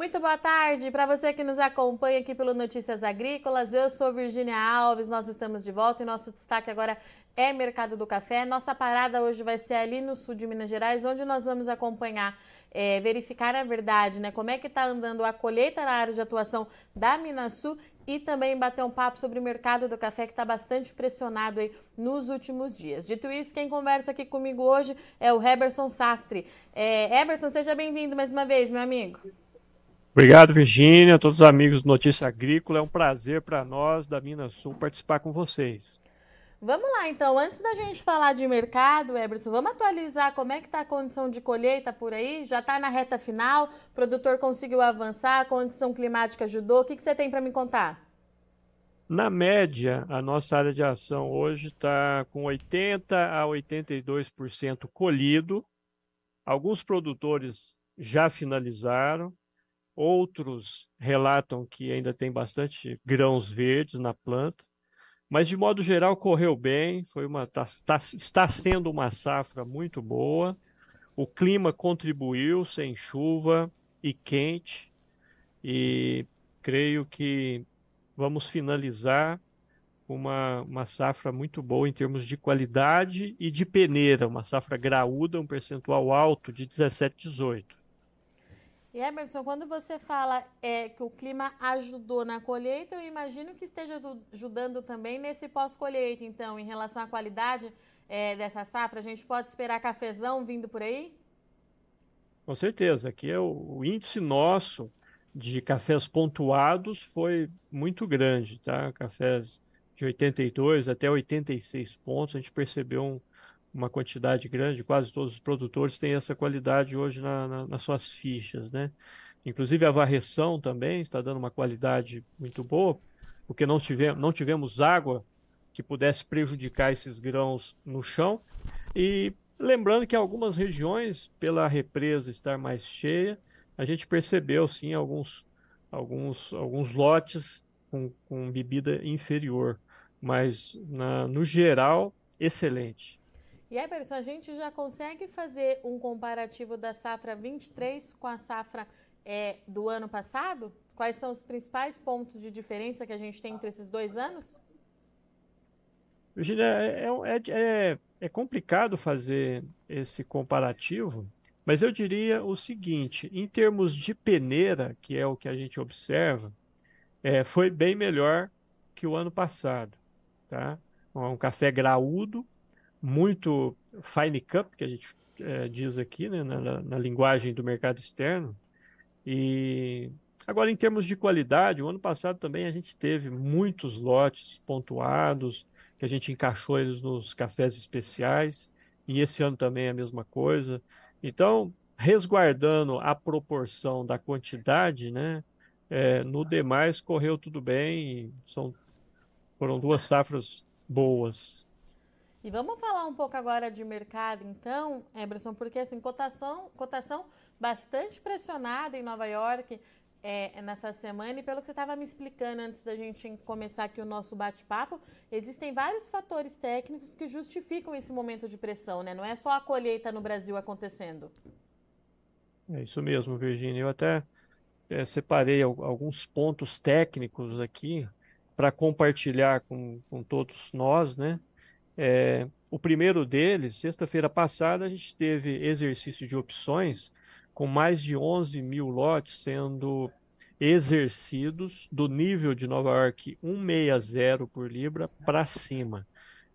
Muito boa tarde para você que nos acompanha aqui pelo Notícias Agrícolas. Eu sou Virginia Alves, nós estamos de volta e nosso destaque agora é Mercado do Café. Nossa parada hoje vai ser ali no sul de Minas Gerais, onde nós vamos acompanhar, é, verificar a verdade, né? Como é que está andando a colheita na área de atuação da Minasul e também bater um papo sobre o mercado do café que está bastante pressionado aí nos últimos dias. Dito isso, quem conversa aqui comigo hoje é o Heberson Sastre. É, Heberson, seja bem-vindo mais uma vez, meu amigo. Obrigado, Virgínia, todos os amigos do Notícia Agrícola. É um prazer para nós da Minas Sul participar com vocês. Vamos lá, então. Antes da gente falar de mercado, Eberson, vamos atualizar como é que está a condição de colheita por aí? Já está na reta final? O produtor conseguiu avançar? A condição climática ajudou? O que, que você tem para me contar? Na média, a nossa área de ação hoje está com 80% a 82% colhido. Alguns produtores já finalizaram, Outros relatam que ainda tem bastante grãos verdes na planta, mas de modo geral correu bem, foi uma tá, tá, está sendo uma safra muito boa. O clima contribuiu sem chuva e quente e creio que vamos finalizar uma, uma safra muito boa em termos de qualidade e de peneira, uma safra graúda, um percentual alto de 17, 18. E Emerson, quando você fala é, que o clima ajudou na colheita, eu imagino que esteja ajudando também nesse pós-colheita, então, em relação à qualidade é, dessa safra, a gente pode esperar cafezão vindo por aí? Com certeza, aqui é o, o índice nosso de cafés pontuados foi muito grande, tá? Cafés de 82 até 86 pontos, a gente percebeu um, uma quantidade grande, quase todos os produtores têm essa qualidade hoje na, na, nas suas fichas, né? Inclusive a varreção também está dando uma qualidade muito boa, porque não tivemos, não tivemos água que pudesse prejudicar esses grãos no chão. E lembrando que algumas regiões, pela represa estar mais cheia, a gente percebeu sim alguns, alguns, alguns lotes com, com bebida inferior, mas na, no geral, excelente. E Eberson, a gente já consegue fazer um comparativo da safra 23 com a safra é, do ano passado? Quais são os principais pontos de diferença que a gente tem entre esses dois anos? Virginia, é, é, é, é complicado fazer esse comparativo, mas eu diria o seguinte: em termos de peneira, que é o que a gente observa, é, foi bem melhor que o ano passado. Tá? Um café graúdo, muito fine cup, que a gente é, diz aqui, né, na, na, linguagem do mercado externo. E agora, em termos de qualidade, o ano passado também a gente teve muitos lotes pontuados, que a gente encaixou eles nos cafés especiais, e esse ano também é a mesma coisa. Então, resguardando a proporção da quantidade, né, é, no demais correu tudo bem, são, foram duas safras boas. E vamos falar um pouco agora de mercado, então, Emerson, porque assim, cotação, cotação bastante pressionada em Nova York é, nessa semana, e pelo que você estava me explicando antes da gente começar aqui o nosso bate-papo, existem vários fatores técnicos que justificam esse momento de pressão, né? Não é só a colheita no Brasil acontecendo. É isso mesmo, Virginia. Eu até é, separei alguns pontos técnicos aqui para compartilhar com, com todos nós, né? É, o primeiro deles, sexta-feira passada, a gente teve exercício de opções com mais de 11 mil lotes sendo exercidos do nível de Nova York 160 por libra para cima.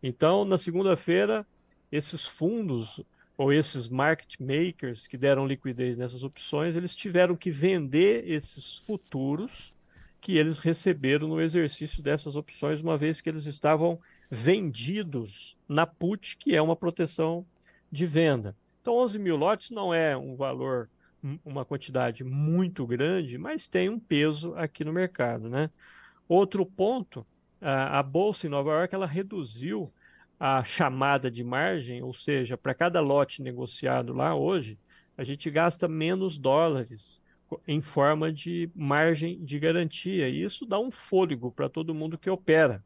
Então, na segunda-feira, esses fundos ou esses market makers que deram liquidez nessas opções, eles tiveram que vender esses futuros que eles receberam no exercício dessas opções, uma vez que eles estavam vendidos na put, que é uma proteção de venda. Então, 11 mil lotes não é um valor, uma quantidade muito grande, mas tem um peso aqui no mercado. Né? Outro ponto, a, a Bolsa em Nova York ela reduziu a chamada de margem, ou seja, para cada lote negociado lá hoje, a gente gasta menos dólares em forma de margem de garantia. E isso dá um fôlego para todo mundo que opera.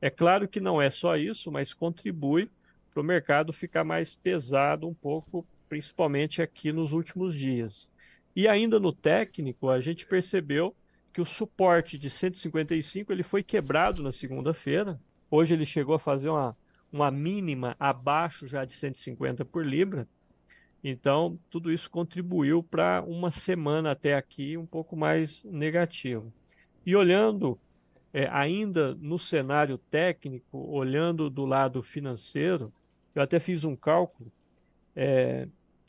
É claro que não é só isso, mas contribui para o mercado ficar mais pesado um pouco, principalmente aqui nos últimos dias. E ainda no técnico, a gente percebeu que o suporte de 155 ele foi quebrado na segunda-feira. Hoje ele chegou a fazer uma, uma mínima abaixo já de 150 por libra. Então, tudo isso contribuiu para uma semana até aqui um pouco mais negativo. E olhando é, ainda no cenário técnico, olhando do lado financeiro, eu até fiz um cálculo é,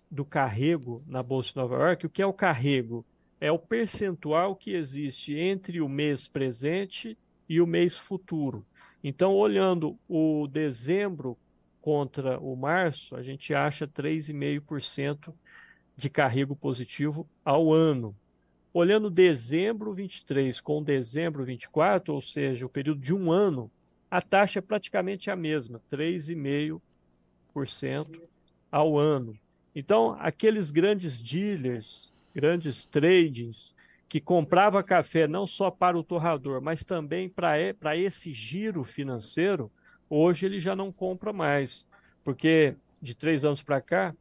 do carrego na Bolsa de Nova York. O que é o carrego? É o percentual que existe entre o mês presente e o mês futuro. Então, olhando o dezembro contra o março, a gente acha 3,5% de carrego positivo ao ano. Olhando dezembro 23 com dezembro 24, ou seja, o período de um ano, a taxa é praticamente a mesma, 3,5% ao ano. Então, aqueles grandes dealers, grandes tradings, que comprava café não só para o torrador, mas também para esse giro financeiro, hoje ele já não compra mais, porque de três anos para cá,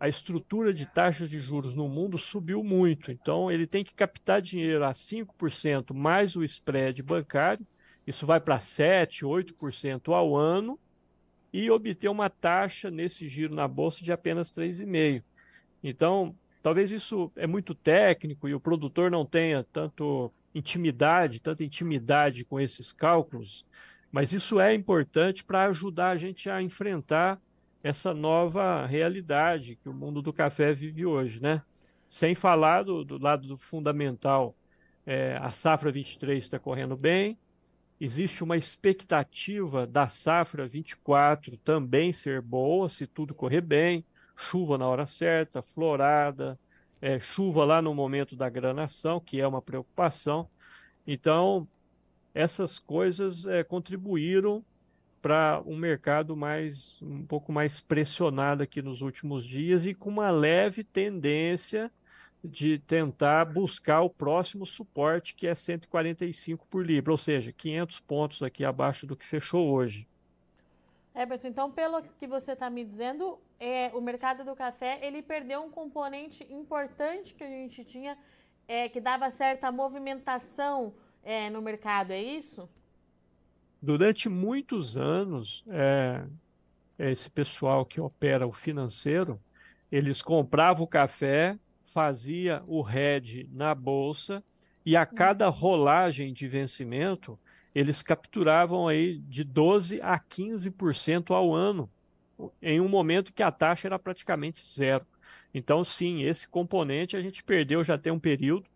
a estrutura de taxas de juros no mundo subiu muito. Então, ele tem que captar dinheiro a 5% mais o spread bancário, isso vai para 7%, 8% ao ano, e obter uma taxa nesse giro na bolsa de apenas 3,5%. Então, talvez isso é muito técnico e o produtor não tenha tanto intimidade, tanta intimidade com esses cálculos, mas isso é importante para ajudar a gente a enfrentar essa nova realidade que o mundo do café vive hoje, né? Sem falar do, do lado do fundamental, é, a safra 23 está correndo bem, existe uma expectativa da safra 24 também ser boa, se tudo correr bem, chuva na hora certa, florada, é, chuva lá no momento da granação, que é uma preocupação. Então, essas coisas é, contribuíram para um mercado mais um pouco mais pressionado aqui nos últimos dias e com uma leve tendência de tentar buscar o próximo suporte, que é 145 por libra, ou seja, 500 pontos aqui abaixo do que fechou hoje. Everton, então, pelo que você está me dizendo, é, o mercado do café ele perdeu um componente importante que a gente tinha, é, que dava certa movimentação é, no mercado, é isso? Durante muitos anos, é, esse pessoal que opera o financeiro, eles compravam o café fazia o hedge na bolsa e a cada rolagem de vencimento eles capturavam aí de 12 a 15% ao ano, em um momento que a taxa era praticamente zero. Então, sim, esse componente a gente perdeu já tem um período,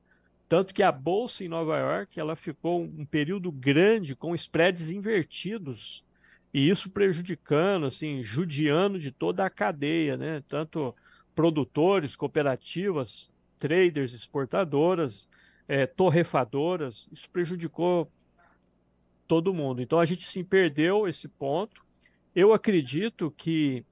tanto que a bolsa em Nova York ela ficou um período grande com spreads invertidos e isso prejudicando, assim, judiando de toda a cadeia, né? Tanto produtores, cooperativas, traders, exportadoras, é, torrefadoras. Isso prejudicou todo mundo. Então a gente sim perdeu esse ponto. Eu acredito que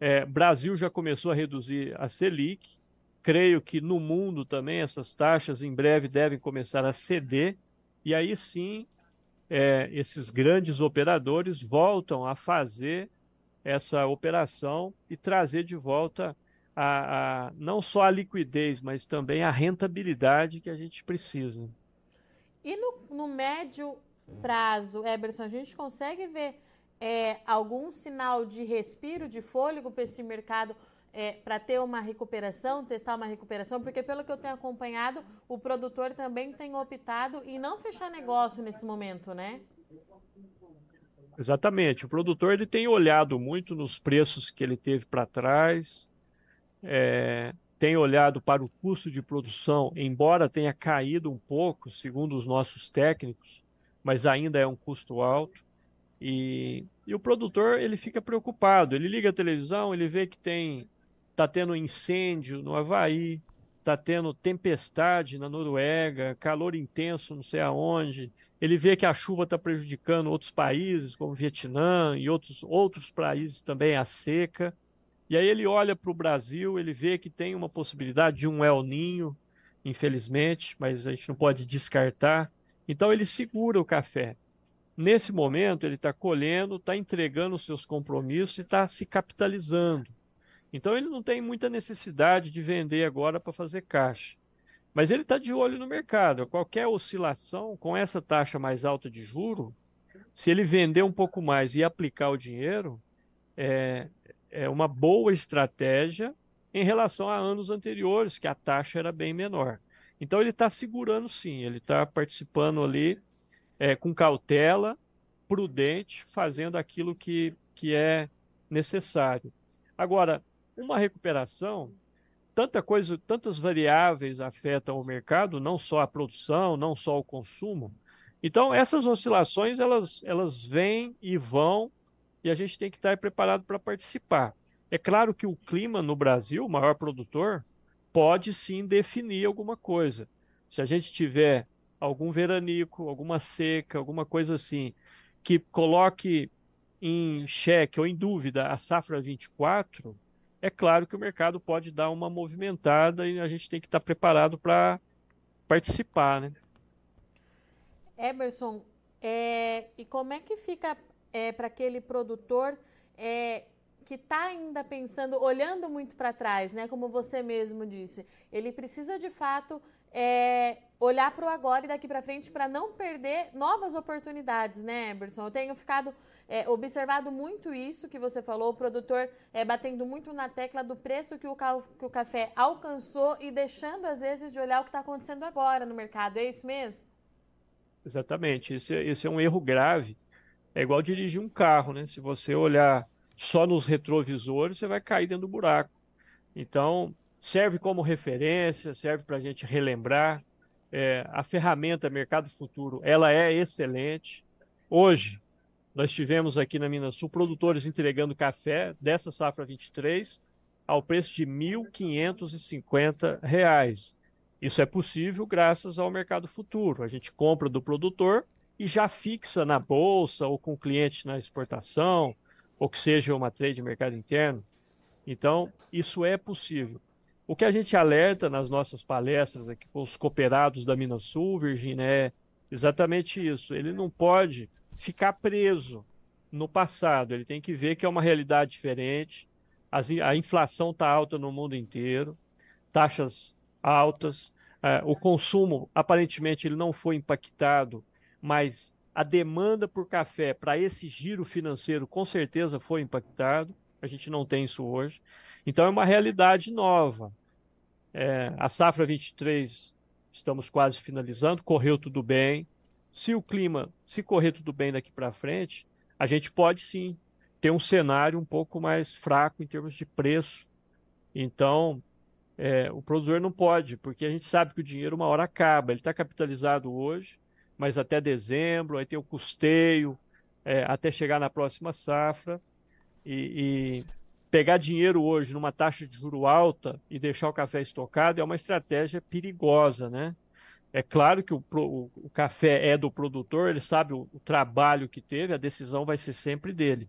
é, Brasil já começou a reduzir a Selic. Creio que no mundo também essas taxas em breve devem começar a ceder. E aí sim, é, esses grandes operadores voltam a fazer essa operação e trazer de volta a, a, não só a liquidez, mas também a rentabilidade que a gente precisa. E no, no médio prazo, Eberson, a gente consegue ver é, algum sinal de respiro, de fôlego para esse mercado é, para ter uma recuperação, testar uma recuperação? Porque, pelo que eu tenho acompanhado, o produtor também tem optado em não fechar negócio nesse momento, né? Exatamente. O produtor ele tem olhado muito nos preços que ele teve para trás, é, tem olhado para o custo de produção, embora tenha caído um pouco, segundo os nossos técnicos, mas ainda é um custo alto. E, e o produtor ele fica preocupado. Ele liga a televisão, ele vê que tem está tendo incêndio no Havaí, está tendo tempestade na Noruega, calor intenso não sei aonde. Ele vê que a chuva está prejudicando outros países, como Vietnã e outros, outros países também, a seca. E aí ele olha para o Brasil, ele vê que tem uma possibilidade de um El Ninho, infelizmente, mas a gente não pode descartar. Então ele segura o café. Nesse momento, ele está colhendo, está entregando os seus compromissos e está se capitalizando. Então ele não tem muita necessidade de vender agora para fazer caixa. Mas ele está de olho no mercado. Qualquer oscilação com essa taxa mais alta de juro, se ele vender um pouco mais e aplicar o dinheiro, é, é uma boa estratégia em relação a anos anteriores, que a taxa era bem menor. Então ele está segurando sim, ele está participando ali é, com cautela, prudente, fazendo aquilo que, que é necessário. Agora, uma recuperação, tanta coisa, tantas variáveis afetam o mercado, não só a produção, não só o consumo. Então, essas oscilações, elas, elas vêm e vão, e a gente tem que estar preparado para participar. É claro que o clima no Brasil, o maior produtor, pode sim definir alguma coisa. Se a gente tiver algum veranico, alguma seca, alguma coisa assim, que coloque em xeque ou em dúvida a safra 24, é claro que o mercado pode dar uma movimentada e a gente tem que estar preparado para participar, né? Emerson, é, e como é que fica é, para aquele produtor é, que está ainda pensando, olhando muito para trás, né? Como você mesmo disse, ele precisa de fato é, olhar para o agora e daqui para frente para não perder novas oportunidades, né, Emerson? Eu tenho ficado é, observado muito isso que você falou, o produtor é, batendo muito na tecla do preço que o, que o café alcançou e deixando, às vezes, de olhar o que está acontecendo agora no mercado. É isso mesmo? Exatamente. Esse, é, esse é um erro grave. É igual dirigir um carro, né? Se você olhar só nos retrovisores, você vai cair dentro do buraco. Então, serve como referência, serve para a gente relembrar. É, a ferramenta Mercado Futuro, ela é excelente. Hoje, nós tivemos aqui na Minas Sul produtores entregando café dessa safra 23 ao preço de R$ 1.550. Isso é possível graças ao Mercado Futuro. A gente compra do produtor e já fixa na bolsa ou com o cliente na exportação, ou que seja uma trade de mercado interno. Então, isso é possível. O que a gente alerta nas nossas palestras aqui com os cooperados da Minas Sul, Virginia, é exatamente isso. Ele não pode ficar preso no passado, ele tem que ver que é uma realidade diferente. a inflação está alta no mundo inteiro, taxas altas, é, o consumo aparentemente ele não foi impactado, mas a demanda por café para esse giro financeiro com certeza foi impactado. A gente não tem isso hoje. Então é uma realidade nova. É, a safra 23 estamos quase finalizando, correu tudo bem. Se o clima, se correr tudo bem daqui para frente, a gente pode sim ter um cenário um pouco mais fraco em termos de preço. Então, é, o produtor não pode, porque a gente sabe que o dinheiro uma hora acaba. Ele está capitalizado hoje, mas até dezembro, aí tem o custeio, é, até chegar na próxima safra. E, e, pegar dinheiro hoje numa taxa de juro alta e deixar o café estocado é uma estratégia perigosa, né? É claro que o, o, o café é do produtor, ele sabe o, o, trabalho que teve, a decisão vai ser sempre dele.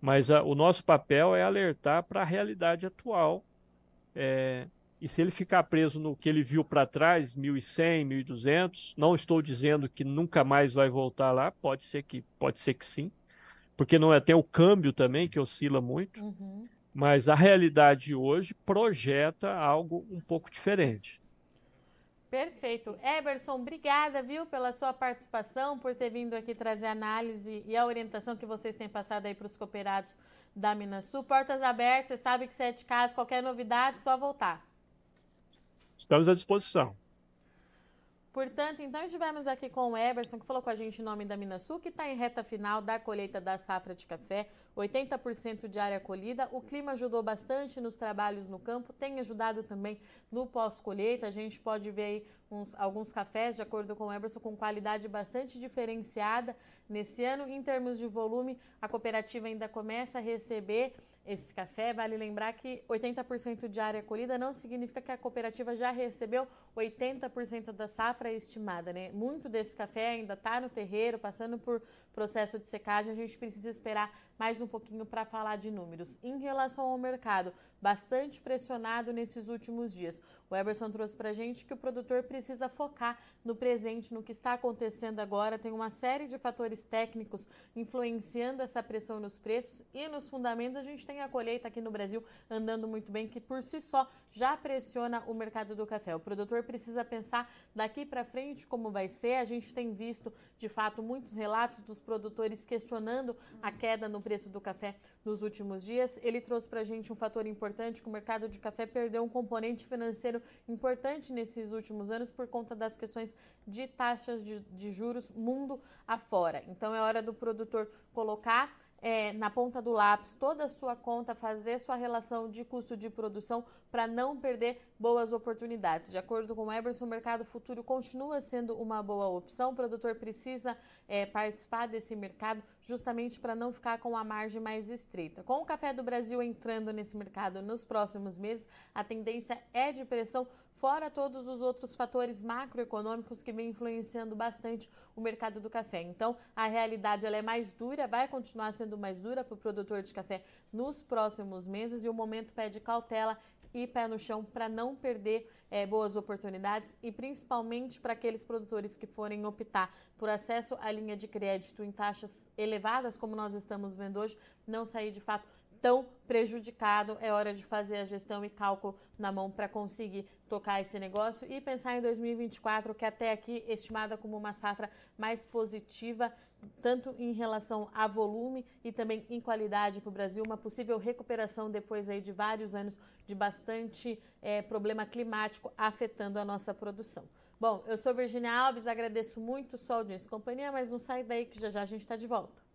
Mas a, o nosso papel é alertar para a realidade atual. É, e se ele ficar preso no que ele viu para trás, 1.100, 1.200, não estou dizendo que nunca mais vai voltar lá, pode ser que, pode ser que sim, porque não é até o câmbio também que oscila muito. Uhum. Mas a realidade hoje projeta algo um pouco diferente. Perfeito. Eberson, obrigada, viu, pela sua participação, por ter vindo aqui trazer a análise e a orientação que vocês têm passado aí para os cooperados da Minas Sul. Portas abertas, você sabe que você é de casa, qualquer novidade, só voltar. Estamos à disposição. Portanto, então estivemos aqui com o Eberson, que falou com a gente em nome da Minasul, que está em reta final da colheita da safra de café, 80% de área colhida. O clima ajudou bastante nos trabalhos no campo, tem ajudado também no pós-colheita. A gente pode ver aí uns, alguns cafés, de acordo com o Eberson, com qualidade bastante diferenciada nesse ano. Em termos de volume, a cooperativa ainda começa a receber esse café. Vale lembrar que 80% de área colhida não significa que a cooperativa já recebeu 80% da safra estimada, né? Muito desse café ainda está no terreiro, passando por processo de secagem. A gente precisa esperar mais um pouquinho para falar de números. Em relação ao mercado, bastante pressionado nesses últimos dias. O Eberson trouxe para a gente que o produtor precisa focar no presente, no que está acontecendo agora. Tem uma série de fatores técnicos influenciando essa pressão nos preços e nos fundamentos. A gente tem a colheita aqui no Brasil andando muito bem, que por si só já pressiona o mercado do café. O produtor precisa pensar daqui para frente como vai ser. A gente tem visto, de fato, muitos relatos dos produtores questionando a queda no preço do café nos últimos dias. Ele trouxe para a gente um fator importante que o mercado de café perdeu um componente financeiro importante nesses últimos anos por conta das questões de taxas de, de juros mundo afora. Então é hora do produtor colocar é, na ponta do lápis toda a sua conta, fazer sua relação de custo de produção para não perder boas oportunidades. De acordo com o Eberson, o mercado futuro continua sendo uma boa opção. O produtor precisa é, participar desse mercado justamente para não ficar com a margem mais estreita. Com o café do Brasil entrando nesse mercado nos próximos meses, a tendência é de pressão fora todos os outros fatores macroeconômicos que vêm influenciando bastante o mercado do café. Então, a realidade ela é mais dura, vai continuar sendo mais dura para o produtor de café nos próximos meses e o momento pede cautela e pé no chão para não perder é, boas oportunidades e principalmente para aqueles produtores que forem optar por acesso à linha de crédito em taxas elevadas, como nós estamos vendo hoje, não sair de fato tão prejudicado, é hora de fazer a gestão e cálculo na mão para conseguir tocar esse negócio e pensar em 2024, que até aqui estimada como uma safra mais positiva, tanto em relação a volume e também em qualidade para o Brasil, uma possível recuperação depois aí de vários anos de bastante é, problema climático afetando a nossa produção. Bom, eu sou Virginia Alves, agradeço muito sua audiência e companhia, mas não sai daí que já já a gente está de volta.